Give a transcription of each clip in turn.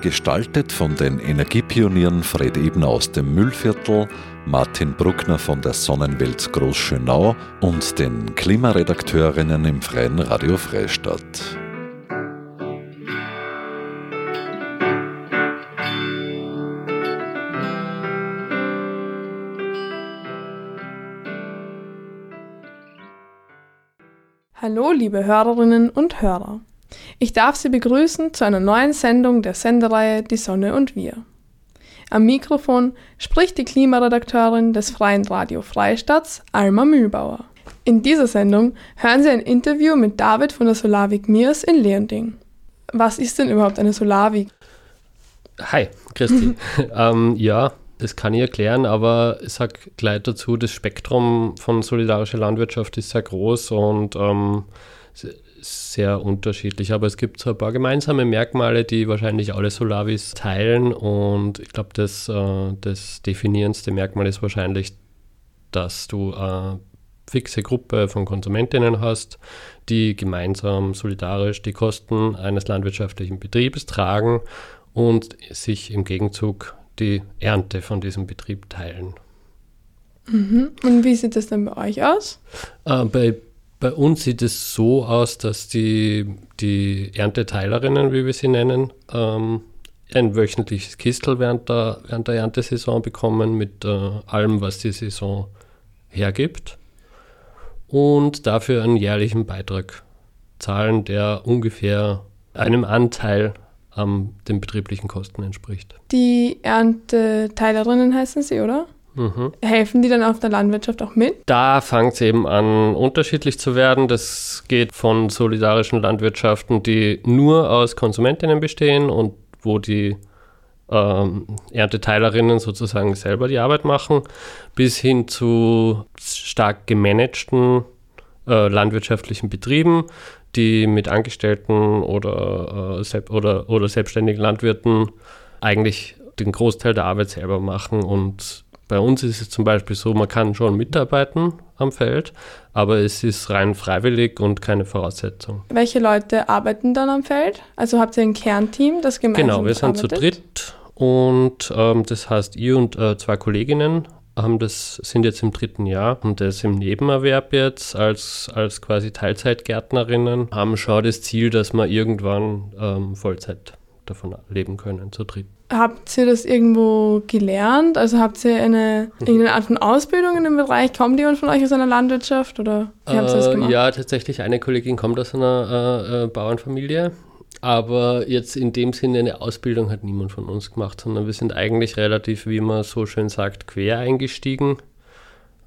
Gestaltet von den Energiepionieren Fred Ebner aus dem Müllviertel, Martin Bruckner von der Sonnenwelt Großschönau und den Klimaredakteurinnen im Freien Radio Freistadt. Hallo, liebe Hörerinnen und Hörer. Ich darf Sie begrüßen zu einer neuen Sendung der Sendereihe Die Sonne und wir. Am Mikrofon spricht die Klimaredakteurin des Freien Radio Freistadts, Alma Mühlbauer. In dieser Sendung hören Sie ein Interview mit David von der Solarvik Mirs in Leonding. Was ist denn überhaupt eine Solarvik? Hi, Christi. ähm, ja, das kann ich erklären, aber ich sage gleich dazu, das Spektrum von solidarischer Landwirtschaft ist sehr groß und ähm, sehr unterschiedlich, aber es gibt so ein paar gemeinsame Merkmale, die wahrscheinlich alle Solavis teilen und ich glaube, das, äh, das definierendste Merkmal ist wahrscheinlich, dass du eine fixe Gruppe von Konsumentinnen hast, die gemeinsam solidarisch die Kosten eines landwirtschaftlichen Betriebes tragen und sich im Gegenzug die Ernte von diesem Betrieb teilen. Mhm. Und wie sieht das dann bei euch aus? Äh, bei bei uns sieht es so aus, dass die, die Ernteteilerinnen, wie wir sie nennen, ähm, ein wöchentliches Kistel während der, während der Erntesaison bekommen mit äh, allem, was die Saison hergibt und dafür einen jährlichen Beitrag zahlen, der ungefähr einem Anteil an den betrieblichen Kosten entspricht. Die Ernteteilerinnen heißen sie, oder? Mhm. Helfen die dann auf der Landwirtschaft auch mit? Da fängt es eben an, unterschiedlich zu werden. Das geht von solidarischen Landwirtschaften, die nur aus Konsumentinnen bestehen und wo die ähm, Ernteteilerinnen sozusagen selber die Arbeit machen, bis hin zu stark gemanagten äh, landwirtschaftlichen Betrieben, die mit Angestellten oder, äh, oder, oder selbstständigen Landwirten eigentlich den Großteil der Arbeit selber machen und bei uns ist es zum Beispiel so, man kann schon mitarbeiten am Feld, aber es ist rein freiwillig und keine Voraussetzung. Welche Leute arbeiten dann am Feld? Also habt ihr ein Kernteam, das gemeinsam Genau, wir sind arbeitet? zu dritt und ähm, das heißt, ihr und äh, zwei Kolleginnen haben das, sind jetzt im dritten Jahr und das im Nebenerwerb jetzt als, als quasi Teilzeitgärtnerinnen, haben schon das Ziel, dass wir irgendwann ähm, Vollzeit davon leben können, zu dritt. Habt ihr das irgendwo gelernt? Also habt ihr eine, irgendeine Art von Ausbildung in dem Bereich? Kommt jemand von euch aus einer Landwirtschaft oder wie habt ihr das äh, gemacht? Ja, tatsächlich, eine Kollegin kommt aus einer äh, äh, Bauernfamilie. Aber jetzt in dem Sinne eine Ausbildung hat niemand von uns gemacht, sondern wir sind eigentlich relativ, wie man so schön sagt, quer eingestiegen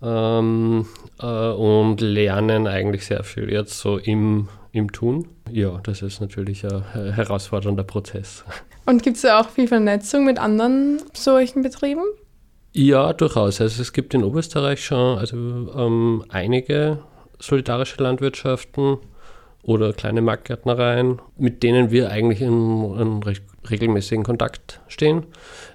ähm, äh, und lernen eigentlich sehr viel jetzt so im, im Tun. Ja, das ist natürlich ein herausfordernder Prozess. Und gibt es da auch viel Vernetzung mit anderen solchen Betrieben? Ja, durchaus. Also es gibt in Oberösterreich schon also, ähm, einige solidarische Landwirtschaften oder kleine Marktgärtnereien, mit denen wir eigentlich in, in recht regelmäßigen Kontakt stehen.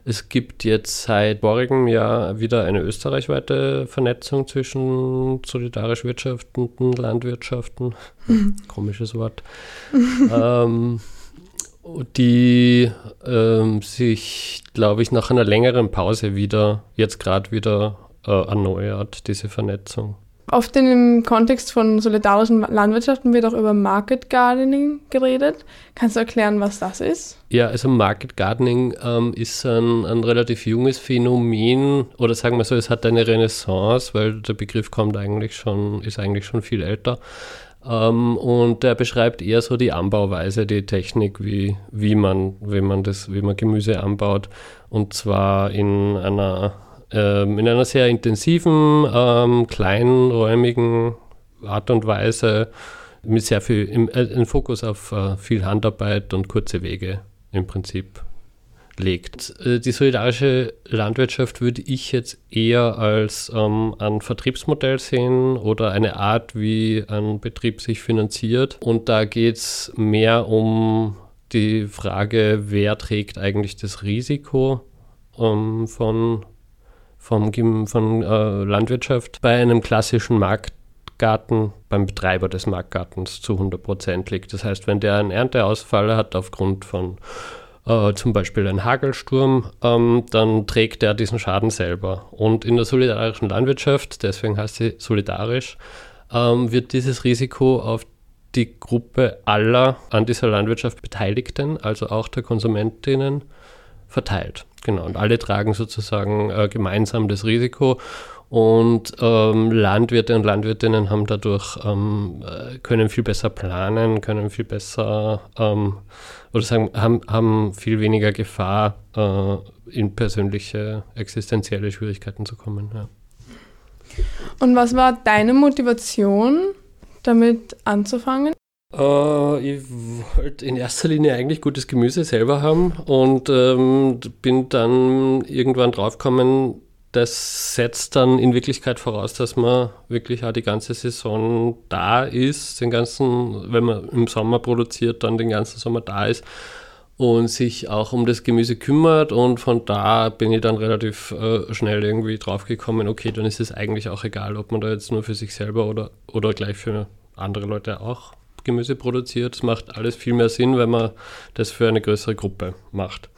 Es gibt jetzt seit vorigem Jahr wieder eine österreichweite Vernetzung zwischen solidarisch wirtschaftenden Landwirtschaften. Komisches Wort. ähm, die ähm, sich, glaube ich, nach einer längeren Pause wieder, jetzt gerade wieder äh, erneuert, diese Vernetzung. Oft dem Kontext von solidarischen Landwirtschaften wird auch über Market Gardening geredet. Kannst du erklären, was das ist? Ja, also Market Gardening ähm, ist ein, ein, relativ junges Phänomen oder sagen wir so, es hat eine Renaissance, weil der Begriff kommt eigentlich schon, ist eigentlich schon viel älter. Ähm, und der beschreibt eher so die Anbauweise, die Technik, wie, wie man, wie man das, wie man Gemüse anbaut. Und zwar in einer ähm, in einer sehr intensiven, ähm, kleinräumigen Art und Weise mit sehr viel, im, äh, Fokus auf äh, viel Handarbeit und kurze Wege im Prinzip legt. Äh, die solidarische Landwirtschaft würde ich jetzt eher als ähm, ein Vertriebsmodell sehen oder eine Art, wie ein Betrieb sich finanziert. Und da geht es mehr um die Frage, wer trägt eigentlich das Risiko ähm, von, vom, von äh, Landwirtschaft. Bei einem klassischen Marktgarten beim Betreiber des Marktgartens zu 100 Prozent liegt. Das heißt, wenn der einen Ernteausfall hat aufgrund von äh, zum Beispiel ein Hagelsturm, ähm, dann trägt er diesen Schaden selber. Und in der solidarischen Landwirtschaft, deswegen heißt sie solidarisch, ähm, wird dieses Risiko auf die Gruppe aller an dieser Landwirtschaft Beteiligten, also auch der Konsumentinnen, verteilt. Genau, und alle tragen sozusagen äh, gemeinsam das Risiko und ähm, Landwirte und Landwirtinnen haben dadurch, ähm, äh, können viel besser planen, können viel besser ähm, oder sagen, haben, haben viel weniger Gefahr, äh, in persönliche existenzielle Schwierigkeiten zu kommen. Ja. Und was war deine Motivation, damit anzufangen? Uh, ich wollte in erster Linie eigentlich gutes Gemüse selber haben und ähm, bin dann irgendwann draufgekommen, das setzt dann in Wirklichkeit voraus, dass man wirklich auch die ganze Saison da ist, den ganzen, wenn man im Sommer produziert, dann den ganzen Sommer da ist und sich auch um das Gemüse kümmert und von da bin ich dann relativ äh, schnell irgendwie draufgekommen, okay, dann ist es eigentlich auch egal, ob man da jetzt nur für sich selber oder, oder gleich für andere Leute auch Gemüse produziert. Es macht alles viel mehr Sinn, wenn man das für eine größere Gruppe macht.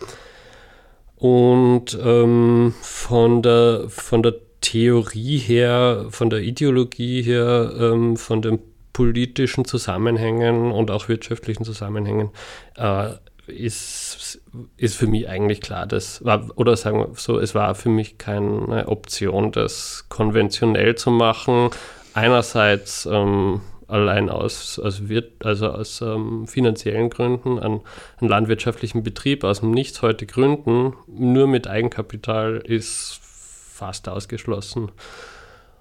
Und ähm, von, der, von der Theorie her, von der Ideologie her, ähm, von den politischen Zusammenhängen und auch wirtschaftlichen Zusammenhängen äh, ist, ist für mich eigentlich klar, das war, oder sagen wir so, es war für mich keine Option, das konventionell zu machen. Einerseits ähm, allein aus, aus, Wirt, also aus ähm, finanziellen Gründen einen, einen, landwirtschaftlichen Betrieb aus dem Nichts heute gründen, nur mit Eigenkapital ist fast ausgeschlossen.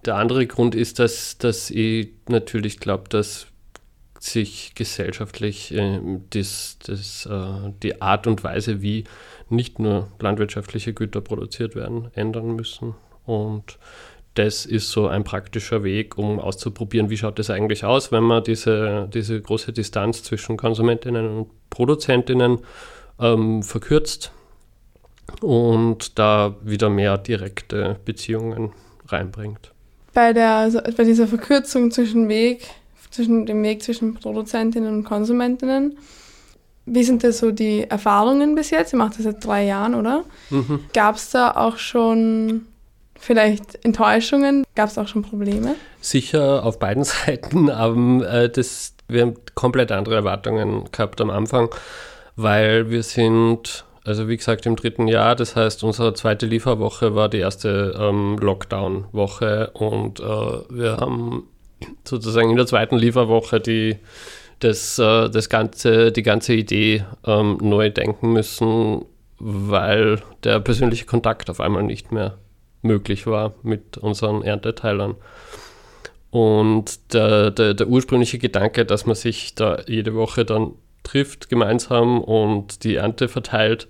Der andere Grund ist, dass, dass ich natürlich glaube, dass sich gesellschaftlich äh, das, das, äh, die Art und Weise, wie nicht nur landwirtschaftliche Güter produziert werden, ändern müssen. Und das ist so ein praktischer Weg, um auszuprobieren, wie schaut das eigentlich aus, wenn man diese, diese große Distanz zwischen Konsumentinnen und Produzentinnen ähm, verkürzt und da wieder mehr direkte Beziehungen reinbringt. Bei, der, also bei dieser Verkürzung zwischen Weg, zwischen dem Weg zwischen Produzentinnen und Konsumentinnen, wie sind da so die Erfahrungen bis jetzt? Ihr macht das seit drei Jahren, oder? Mhm. Gab es da auch schon Vielleicht Enttäuschungen? Gab es auch schon Probleme? Sicher auf beiden Seiten, aber äh, das, wir haben komplett andere Erwartungen gehabt am Anfang, weil wir sind, also wie gesagt, im dritten Jahr, das heißt, unsere zweite Lieferwoche war die erste ähm, Lockdown-Woche und äh, wir haben sozusagen in der zweiten Lieferwoche die, das, äh, das ganze, die ganze Idee ähm, neu denken müssen, weil der persönliche Kontakt auf einmal nicht mehr möglich war mit unseren Ernteteilern. Und der, der, der, ursprüngliche Gedanke, dass man sich da jede Woche dann trifft gemeinsam und die Ernte verteilt,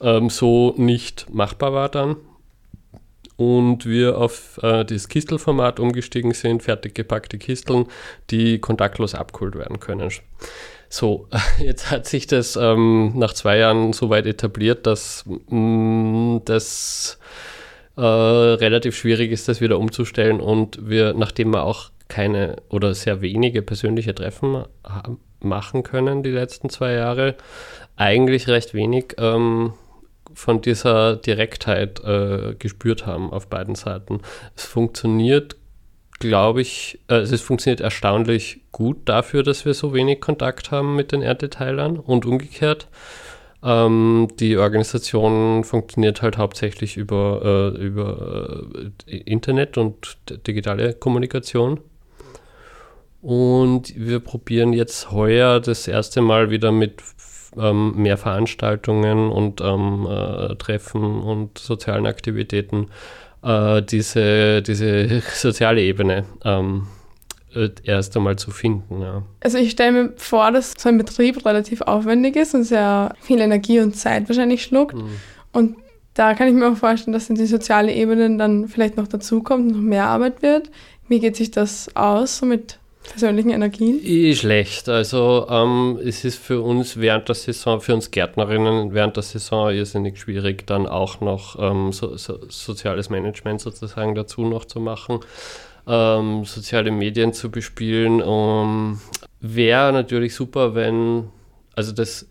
ähm, so nicht machbar war dann. Und wir auf äh, das Kistelformat umgestiegen sind, fertig gepackte Kisteln, die kontaktlos abgeholt werden können. So, jetzt hat sich das ähm, nach zwei Jahren so weit etabliert, dass mh, mm, das äh, relativ schwierig ist, das wieder umzustellen. Und wir, nachdem wir auch keine oder sehr wenige persönliche Treffen machen können die letzten zwei Jahre, eigentlich recht wenig ähm, von dieser Direktheit äh, gespürt haben auf beiden Seiten. Es funktioniert, glaube ich, äh, es funktioniert erstaunlich gut dafür, dass wir so wenig Kontakt haben mit den Ernteteilern und umgekehrt. Ähm, die Organisation funktioniert halt hauptsächlich über, äh, über äh, Internet und digitale Kommunikation. Und wir probieren jetzt heuer das erste Mal wieder mit ähm, mehr Veranstaltungen und ähm, äh, Treffen und sozialen Aktivitäten äh, diese, diese soziale Ebene ähm, äh, erst einmal zu finden. Ja. Also ich stelle mir vor, dass so ein Betrieb relativ aufwendig ist und sehr viel Energie und Zeit wahrscheinlich schluckt. Mhm. Und da kann ich mir auch vorstellen, dass in die soziale Ebene dann vielleicht noch dazukommt und noch mehr Arbeit wird. Wie geht sich das aus, so mit persönlichen Energien? Schlecht. Also ähm, es ist für uns während der Saison, für uns Gärtnerinnen während der Saison irrsinnig schwierig, dann auch noch ähm, so, so, soziales Management sozusagen dazu noch zu machen, ähm, soziale Medien zu bespielen. Um, Wäre natürlich super, wenn, also das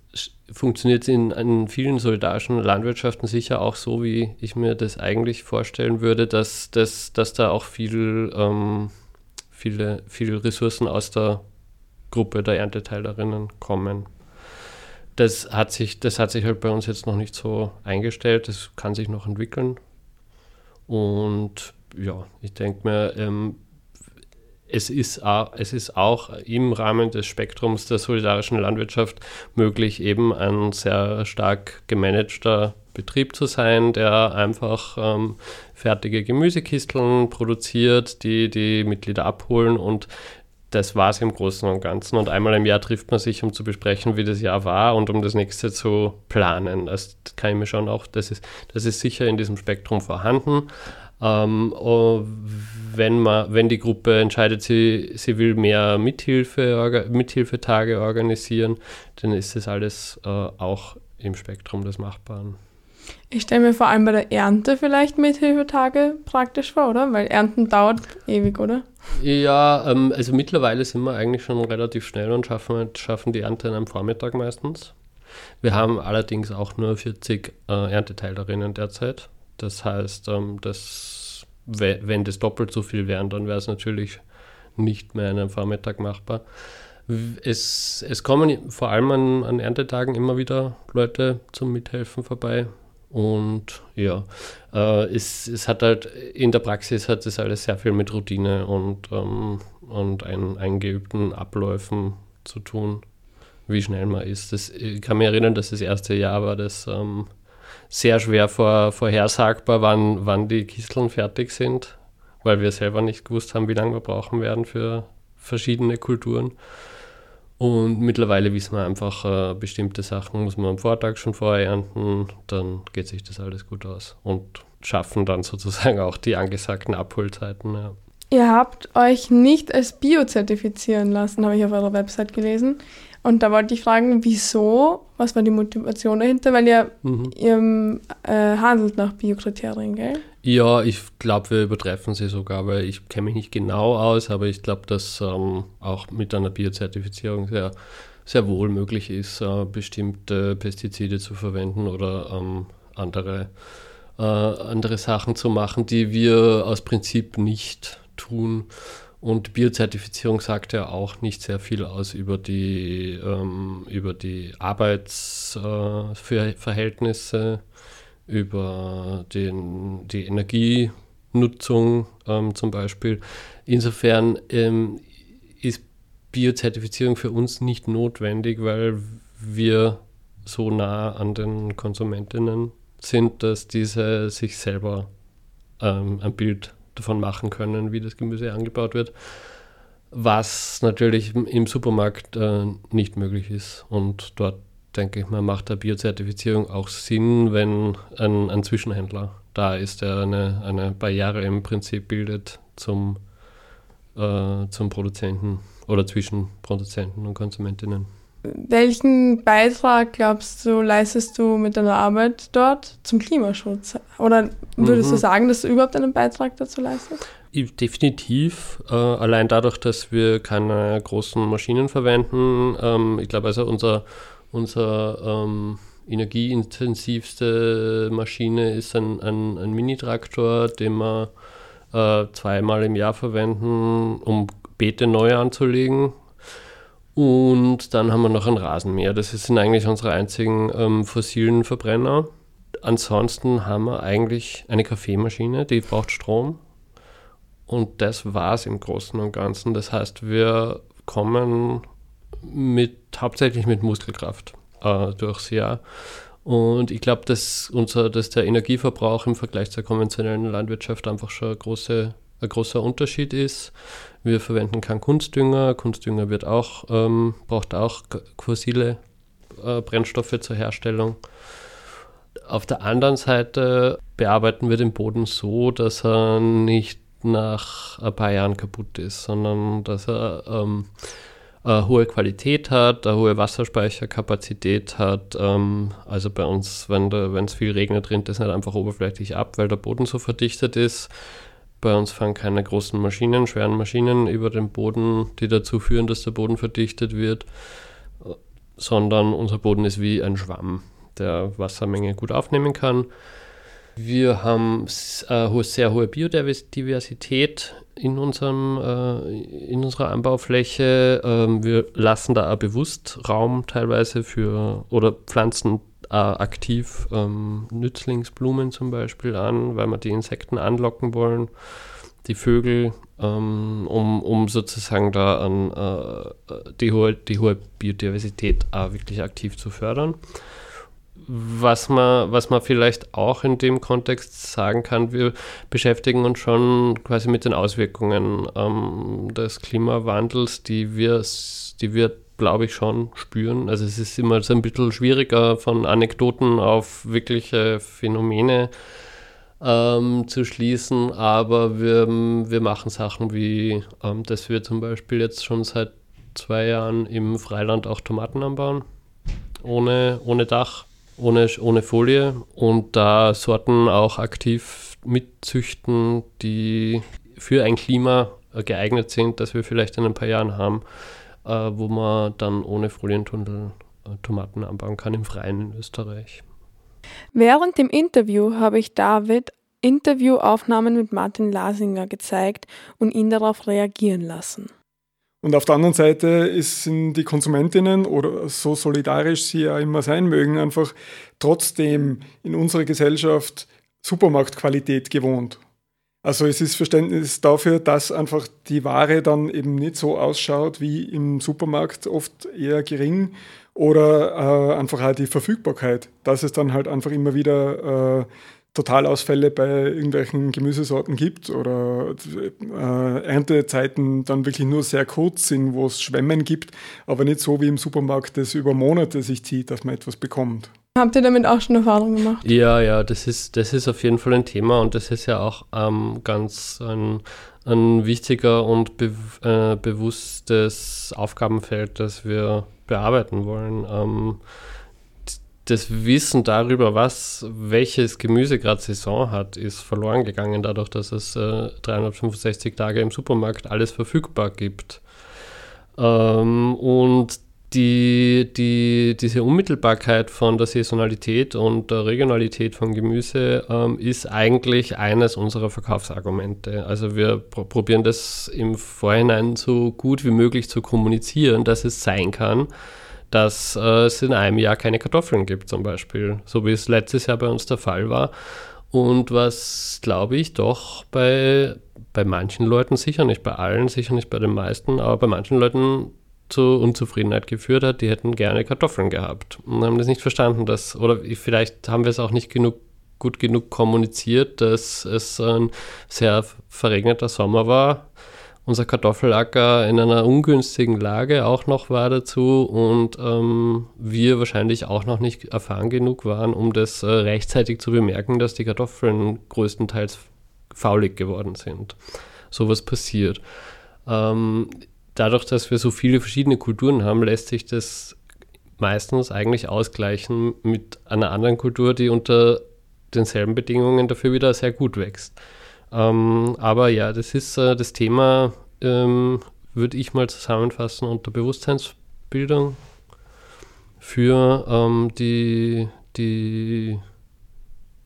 funktioniert in, in vielen solidarischen Landwirtschaften sicher auch so, wie ich mir das eigentlich vorstellen würde, dass, dass, dass da auch viel ähm, viele, viele Ressourcen aus der Gruppe der Ernteteilerinnen kommen. Das hat, sich, das hat sich halt bei uns jetzt noch nicht so eingestellt. Das kann sich noch entwickeln. Und ja, ich denke mir, ähm, es, ist auch, es ist auch im Rahmen des Spektrums der solidarischen Landwirtschaft möglich, eben ein sehr stark gemanagter Betrieb zu sein, der einfach ähm, fertige Gemüsekisteln produziert, die die Mitglieder abholen und das war es im Großen und Ganzen. Und einmal im Jahr trifft man sich, um zu besprechen, wie das Jahr war und um das nächste zu planen. Das kann ich mir schon auch, das ist, das ist sicher in diesem Spektrum vorhanden. Ähm, oh, wenn, man, wenn die Gruppe entscheidet, sie, sie will mehr Mithilfe, Mithilfetage organisieren, dann ist das alles äh, auch im Spektrum des Machbaren. Ich stelle mir vor allem bei der Ernte vielleicht Mithilfetage praktisch vor, oder? Weil Ernten dauert ewig, oder? Ja, ähm, also mittlerweile sind wir eigentlich schon relativ schnell und schaffen, schaffen die Ernte einem Vormittag meistens. Wir haben allerdings auch nur 40 äh, Ernteteilerinnen derzeit. Das heißt, ähm, dass, wenn das doppelt so viel wären, dann wäre es natürlich nicht mehr an einem Vormittag machbar. Es, es kommen vor allem an, an Erntetagen immer wieder Leute zum Mithelfen vorbei. Und ja, äh, es, es hat halt in der Praxis hat es alles sehr viel mit Routine und, ähm, und ein, eingeübten Abläufen zu tun, wie schnell man ist. Das, ich kann mich erinnern, dass das erste Jahr war das ähm, sehr schwer vor, vorhersagbar, wann, wann die Kisteln fertig sind, weil wir selber nicht gewusst haben, wie lange wir brauchen werden für verschiedene Kulturen. Und mittlerweile wissen wir einfach, äh, bestimmte Sachen muss man am Vortag schon vorher ernten, dann geht sich das alles gut aus und schaffen dann sozusagen auch die angesagten Abholzeiten. Ja. Ihr habt euch nicht als Bio zertifizieren lassen, habe ich auf eurer Website gelesen. Und da wollte ich fragen, wieso? Was war die Motivation dahinter? Weil ihr, mhm. ihr äh, handelt nach Biokriterien, gell? Ja, ich glaube, wir übertreffen sie sogar, weil ich kenne mich nicht genau aus, aber ich glaube, dass ähm, auch mit einer Biozertifizierung sehr, sehr wohl möglich ist, äh, bestimmte Pestizide zu verwenden oder ähm, andere, äh, andere Sachen zu machen, die wir aus Prinzip nicht tun. Und Biozertifizierung sagt ja auch nicht sehr viel aus über die, ähm, über die Arbeitsverhältnisse, äh, über den, die Energienutzung ähm, zum Beispiel. Insofern ähm, ist Biozertifizierung für uns nicht notwendig, weil wir so nah an den Konsumentinnen sind, dass diese sich selber ähm, ein Bild davon machen können, wie das Gemüse angebaut wird, was natürlich im Supermarkt äh, nicht möglich ist. Und dort denke ich mal, macht der Biozertifizierung auch Sinn, wenn ein, ein Zwischenhändler da ist, der eine, eine Barriere im Prinzip bildet zum, äh, zum Produzenten oder zwischen Produzenten und Konsumentinnen. Welchen Beitrag, glaubst du, leistest du mit deiner Arbeit dort zum Klimaschutz? Oder würdest mhm. du sagen, dass du überhaupt einen Beitrag dazu leistest? Definitiv. Äh, allein dadurch, dass wir keine großen Maschinen verwenden. Ähm, ich glaube, also unser, unser ähm, energieintensivste Maschine ist ein, ein, ein Mini-Traktor, den wir äh, zweimal im Jahr verwenden, um Beete neu anzulegen. Und dann haben wir noch ein Rasenmäher. Das sind eigentlich unsere einzigen ähm, fossilen Verbrenner. Ansonsten haben wir eigentlich eine Kaffeemaschine, die braucht Strom. Und das war es im Großen und Ganzen. Das heißt, wir kommen mit, hauptsächlich mit Muskelkraft äh, durchs Jahr. Und ich glaube, dass, dass der Energieverbrauch im Vergleich zur konventionellen Landwirtschaft einfach schon eine große ein großer Unterschied ist. Wir verwenden keinen Kunstdünger. Kunstdünger wird auch, ähm, braucht auch fossile äh, Brennstoffe zur Herstellung. Auf der anderen Seite bearbeiten wir den Boden so, dass er nicht nach ein paar Jahren kaputt ist, sondern dass er ähm, eine hohe Qualität hat, eine hohe Wasserspeicherkapazität hat. Ähm, also bei uns, wenn es viel regnet, rinnt das nicht einfach oberflächlich ab, weil der Boden so verdichtet ist. Bei uns fahren keine großen Maschinen, schweren Maschinen über den Boden, die dazu führen, dass der Boden verdichtet wird, sondern unser Boden ist wie ein Schwamm, der Wassermenge gut aufnehmen kann. Wir haben eine sehr hohe Biodiversität in, unserem, äh, in unserer Anbaufläche. Ähm, wir lassen da auch bewusst Raum teilweise für oder pflanzen aktiv ähm, Nützlingsblumen zum Beispiel an, weil wir die Insekten anlocken wollen, die Vögel, ähm, um, um sozusagen da an äh, die, hohe, die hohe Biodiversität auch wirklich aktiv zu fördern. Was man, was man vielleicht auch in dem Kontext sagen kann, wir beschäftigen uns schon quasi mit den Auswirkungen ähm, des Klimawandels, die wir, die wir, glaube ich, schon spüren. Also es ist immer so ein bisschen schwieriger, von Anekdoten auf wirkliche Phänomene ähm, zu schließen, aber wir, wir machen Sachen wie, ähm, dass wir zum Beispiel jetzt schon seit zwei Jahren im Freiland auch Tomaten anbauen, ohne, ohne Dach ohne, ohne Folie. Und da Sorten auch aktiv mitzüchten, die für ein Klima äh, geeignet sind, das wir vielleicht in ein paar Jahren haben, äh, wo man dann ohne Folientunnel äh, Tomaten anbauen kann im Freien in Österreich. Während dem Interview habe ich David Interviewaufnahmen mit Martin Lasinger gezeigt und ihn darauf reagieren lassen. Und auf der anderen Seite sind die Konsumentinnen oder so solidarisch sie ja immer sein mögen, einfach trotzdem in unserer Gesellschaft Supermarktqualität gewohnt. Also es ist Verständnis dafür, dass einfach die Ware dann eben nicht so ausschaut wie im Supermarkt, oft eher gering oder äh, einfach halt die Verfügbarkeit, dass es dann halt einfach immer wieder äh, Totalausfälle bei irgendwelchen Gemüsesorten gibt oder äh, Erntezeiten dann wirklich nur sehr kurz sind, wo es Schwämmen gibt, aber nicht so wie im Supermarkt, das über Monate sich zieht, dass man etwas bekommt. Habt ihr damit auch schon Erfahrungen gemacht? Ja, ja, das ist, das ist auf jeden Fall ein Thema und das ist ja auch ähm, ganz ein, ein wichtiger und be äh, bewusstes Aufgabenfeld, das wir bearbeiten wollen. Ähm, das Wissen darüber, was welches Gemüse gerade Saison hat, ist verloren gegangen, dadurch, dass es äh, 365 Tage im Supermarkt alles verfügbar gibt. Ähm, und die, die, diese Unmittelbarkeit von der Saisonalität und der Regionalität von Gemüse ähm, ist eigentlich eines unserer Verkaufsargumente. Also wir pr probieren das im Vorhinein so gut wie möglich zu kommunizieren, dass es sein kann, dass äh, es in einem Jahr keine Kartoffeln gibt zum Beispiel, so wie es letztes Jahr bei uns der Fall war. Und was, glaube ich, doch bei, bei manchen Leuten, sicher nicht bei allen, sicher nicht bei den meisten, aber bei manchen Leuten zu Unzufriedenheit geführt hat, die hätten gerne Kartoffeln gehabt und haben das nicht verstanden, dass, oder vielleicht haben wir es auch nicht genug, gut genug kommuniziert, dass es ein sehr verregneter Sommer war unser Kartoffelacker in einer ungünstigen Lage auch noch war dazu und ähm, wir wahrscheinlich auch noch nicht erfahren genug waren, um das äh, rechtzeitig zu bemerken, dass die Kartoffeln größtenteils faulig geworden sind. Sowas passiert. Ähm, dadurch, dass wir so viele verschiedene Kulturen haben, lässt sich das meistens eigentlich ausgleichen mit einer anderen Kultur, die unter denselben Bedingungen dafür wieder sehr gut wächst. Ähm, aber ja, das ist äh, das Thema, ähm, würde ich mal zusammenfassen unter Bewusstseinsbildung für ähm, die, die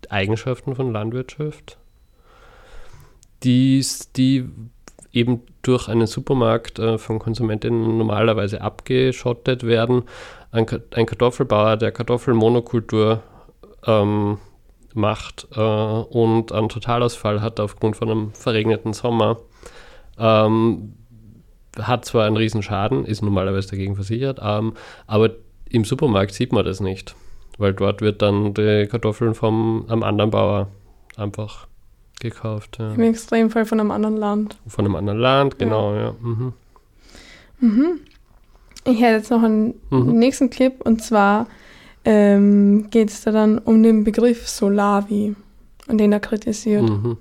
Eigenschaften von Landwirtschaft, die, die eben durch einen Supermarkt äh, von Konsumentinnen normalerweise abgeschottet werden. Ein, ein Kartoffelbauer, der Kartoffelmonokultur ähm, macht äh, und einen Totalausfall hat aufgrund von einem verregneten Sommer, ähm, hat zwar einen riesen Schaden, ist normalerweise dagegen versichert, ähm, aber im Supermarkt sieht man das nicht, weil dort wird dann die Kartoffeln vom einem anderen Bauer einfach gekauft. Ja. Im Extremfall von einem anderen Land. Von einem anderen Land, genau, ja. ja. Mhm. Mhm. Ich hätte jetzt noch einen mhm. nächsten Clip und zwar ähm, geht es da dann um den Begriff Solavi und den er kritisiert. Mhm.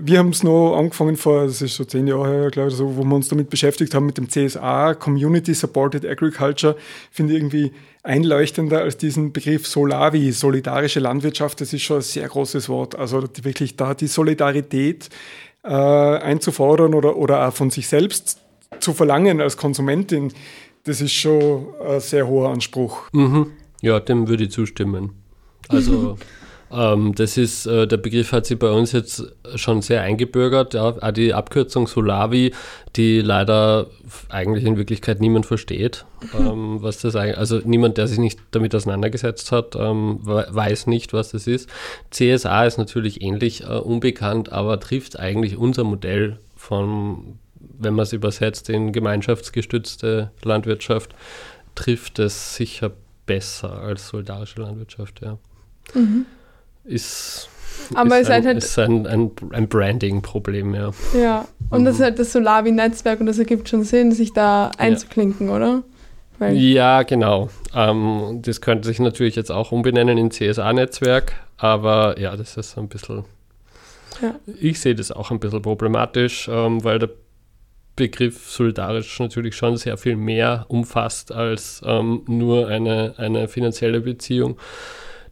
Wir haben es noch angefangen vor, das ist schon zehn Jahre her, glaube ich, so, wo wir uns damit beschäftigt haben, mit dem CSA, Community Supported Agriculture, finde ich irgendwie einleuchtender als diesen Begriff Solavi, solidarische Landwirtschaft. Das ist schon ein sehr großes Wort. Also wirklich da die Solidarität äh, einzufordern oder, oder auch von sich selbst zu verlangen als Konsumentin, das ist schon ein sehr hoher Anspruch. Mhm. Ja, dem würde ich zustimmen. Also ähm, das ist, äh, der Begriff hat sich bei uns jetzt schon sehr eingebürgert. Ja, auch die Abkürzung Solavi, die leider eigentlich in Wirklichkeit niemand versteht. Ähm, was das eigentlich, also niemand, der sich nicht damit auseinandergesetzt hat, ähm, weiß nicht, was das ist. CSA ist natürlich ähnlich äh, unbekannt, aber trifft eigentlich unser Modell von, wenn man es übersetzt in gemeinschaftsgestützte Landwirtschaft, trifft es sicher besser als solidarische Landwirtschaft, ja. Mhm ist, aber ist, ein, halt ist ein, ein, ein Branding-Problem, ja. Ja, und mhm. das ist halt das Solavi-Netzwerk und das ergibt schon Sinn, sich da einzuklinken, ja. oder? Weil ja, genau. Ähm, das könnte sich natürlich jetzt auch umbenennen in CSA-Netzwerk, aber ja, das ist ein bisschen. Ja. Ich sehe das auch ein bisschen problematisch, ähm, weil der Begriff solidarisch natürlich schon sehr viel mehr umfasst als ähm, nur eine, eine finanzielle Beziehung.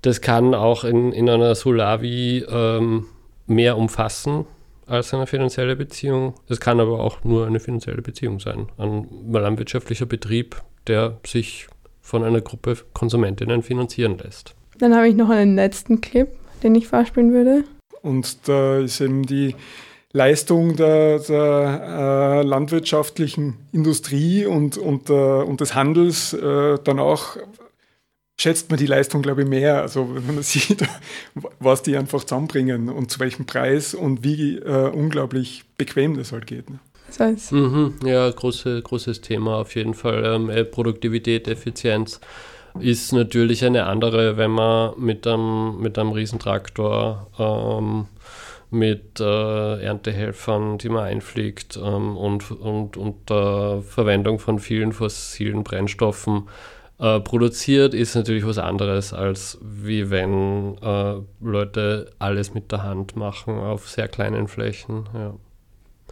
Das kann auch in, in einer Solavi ähm, mehr umfassen als eine finanzielle Beziehung. Es kann aber auch nur eine finanzielle Beziehung sein. Ein landwirtschaftlicher Betrieb, der sich von einer Gruppe Konsumentinnen finanzieren lässt. Dann habe ich noch einen letzten Clip, den ich vorspielen würde. Und da ist eben die Leistung der, der äh, landwirtschaftlichen Industrie und, und, äh, und des Handels äh, dann auch schätzt man die Leistung, glaube ich, mehr. Also wenn man sieht, was die einfach zusammenbringen und zu welchem Preis und wie äh, unglaublich bequem das halt geht. Ne? Das heißt. Mhm, ja, große, großes Thema auf jeden Fall. Ähm, äh, Produktivität, Effizienz ist natürlich eine andere, wenn man mit einem, mit einem Riesentraktor ähm, mit äh, Erntehelfern, die man einfliegt ähm, und, und unter Verwendung von vielen fossilen Brennstoffen äh, produziert, ist natürlich was anderes, als wie wenn äh, Leute alles mit der Hand machen auf sehr kleinen Flächen. Ja.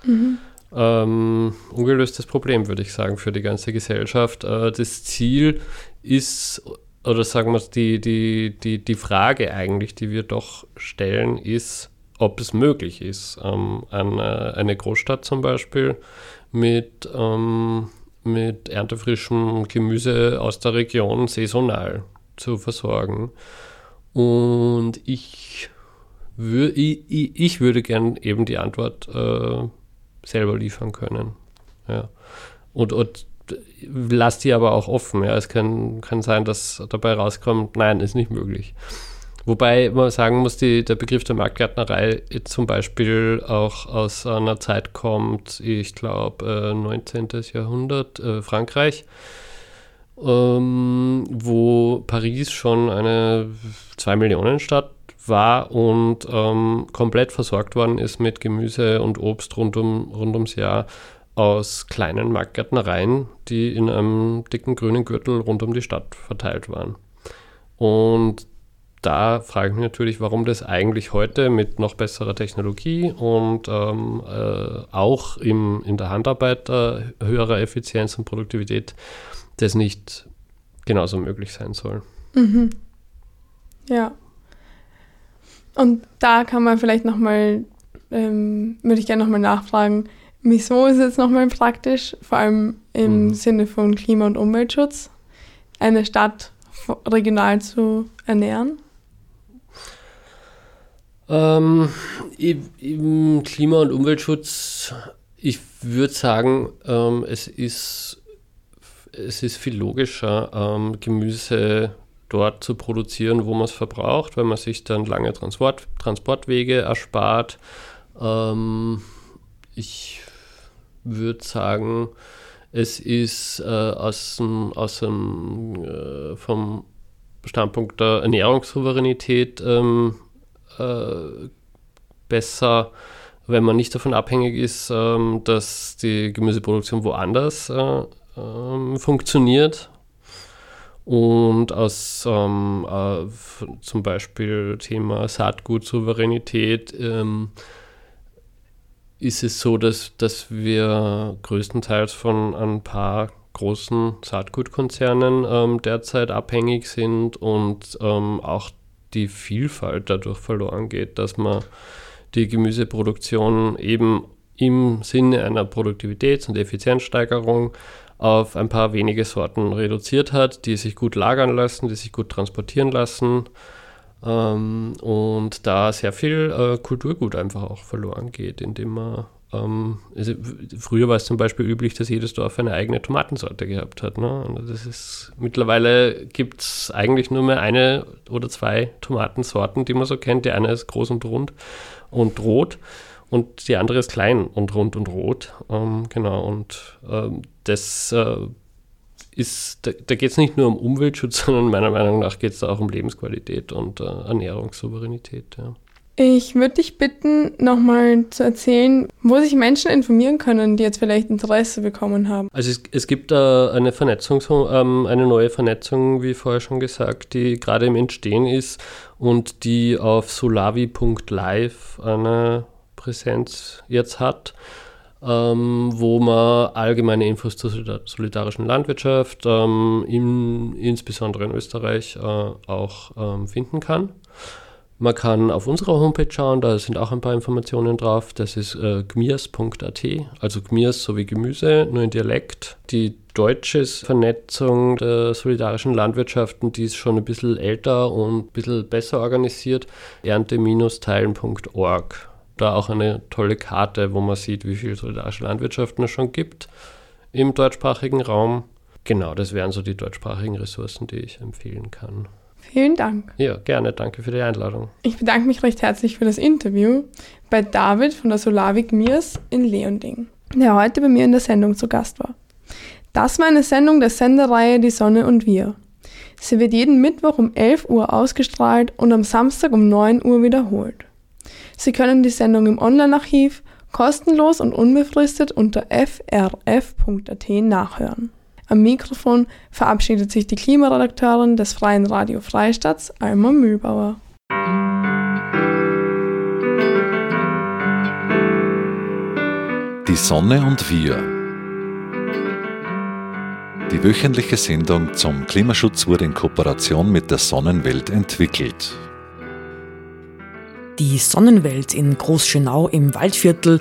Mhm. Ähm, ungelöstes Problem, würde ich sagen, für die ganze Gesellschaft. Äh, das Ziel ist, oder sagen wir die, die, die, die Frage eigentlich, die wir doch stellen, ist, ob es möglich ist, ähm, eine, eine Großstadt zum Beispiel mit ähm, mit erntefrischem Gemüse aus der Region saisonal zu versorgen. Und ich, wür, ich, ich würde gern eben die Antwort äh, selber liefern können. Ja. Und, und lass die aber auch offen. Ja. Es kann, kann sein, dass dabei rauskommt, nein, ist nicht möglich. Wobei man sagen muss, die, der Begriff der Marktgärtnerei zum Beispiel auch aus einer Zeit kommt, ich glaube, äh, 19. Jahrhundert, äh, Frankreich, ähm, wo Paris schon eine 2-Millionen-Stadt war und ähm, komplett versorgt worden ist mit Gemüse und Obst rund, um, rund ums Jahr aus kleinen Marktgärtnereien, die in einem dicken grünen Gürtel rund um die Stadt verteilt waren. Und da frage ich mich natürlich, warum das eigentlich heute mit noch besserer Technologie und ähm, äh, auch im, in der Handarbeit äh, höherer Effizienz und Produktivität das nicht genauso möglich sein soll. Mhm. Ja. Und da kann man vielleicht nochmal, ähm, würde ich gerne nochmal nachfragen, wieso ist es nochmal praktisch, vor allem im mhm. Sinne von Klima- und Umweltschutz, eine Stadt regional zu ernähren? Ähm, Im Klima- und Umweltschutz, ich würde sagen, ähm, es, ist, es ist viel logischer, ähm, Gemüse dort zu produzieren, wo man es verbraucht, weil man sich dann lange Transport, Transportwege erspart. Ähm, ich würde sagen, es ist äh, aus dem, aus dem, äh, vom Standpunkt der Ernährungssouveränität ähm, äh, besser, wenn man nicht davon abhängig ist, ähm, dass die Gemüseproduktion woanders äh, ähm, funktioniert. Und aus ähm, äh, zum Beispiel Thema Saatgutsouveränität ähm, ist es so, dass, dass wir größtenteils von ein paar großen Saatgutkonzernen ähm, derzeit abhängig sind und ähm, auch die Vielfalt dadurch verloren geht, dass man die Gemüseproduktion eben im Sinne einer Produktivitäts- und Effizienzsteigerung auf ein paar wenige Sorten reduziert hat, die sich gut lagern lassen, die sich gut transportieren lassen ähm, und da sehr viel äh, Kulturgut einfach auch verloren geht, indem man also früher war es zum Beispiel üblich, dass jedes Dorf eine eigene Tomatensorte gehabt hat. Ne? Und das ist, mittlerweile gibt es eigentlich nur mehr eine oder zwei Tomatensorten, die man so kennt. Die eine ist groß und rund und rot und die andere ist klein und rund und rot. Ähm, genau, und ähm, das äh, ist, da, da geht es nicht nur um Umweltschutz, sondern meiner Meinung nach geht es auch um Lebensqualität und äh, Ernährungssouveränität. Ja. Ich würde dich bitten, nochmal zu erzählen, wo sich Menschen informieren können, die jetzt vielleicht Interesse bekommen haben. Also es, es gibt äh, eine Vernetzung, ähm, eine neue Vernetzung, wie vorher schon gesagt, die gerade im Entstehen ist und die auf solavi.live eine Präsenz jetzt hat. Ähm, wo man allgemeine Infos zur solidarischen Landwirtschaft, ähm, im, insbesondere in Österreich, äh, auch ähm, finden kann. Man kann auf unserer Homepage schauen, da sind auch ein paar Informationen drauf. Das ist äh, gmirs.at, also Gmirs sowie Gemüse, nur in Dialekt. Die deutsche Vernetzung der solidarischen Landwirtschaften, die ist schon ein bisschen älter und ein bisschen besser organisiert. Ernte-teilen.org. Da auch eine tolle Karte, wo man sieht, wie viele solidarische Landwirtschaften es schon gibt im deutschsprachigen Raum. Genau, das wären so die deutschsprachigen Ressourcen, die ich empfehlen kann. Vielen Dank. Ja, gerne. Danke für die Einladung. Ich bedanke mich recht herzlich für das Interview bei David von der Solavik Mirs in Leonding, der heute bei mir in der Sendung zu Gast war. Das war eine Sendung der Sendereihe Die Sonne und wir. Sie wird jeden Mittwoch um 11 Uhr ausgestrahlt und am Samstag um 9 Uhr wiederholt. Sie können die Sendung im Online-Archiv kostenlos und unbefristet unter frf.at nachhören. Am Mikrofon verabschiedet sich die Klimaredakteurin des Freien Radio Freistadts, Alma Mühlbauer. Die Sonne und wir. Die wöchentliche Sendung zum Klimaschutz wurde in Kooperation mit der Sonnenwelt entwickelt. Die Sonnenwelt in Großschönau im Waldviertel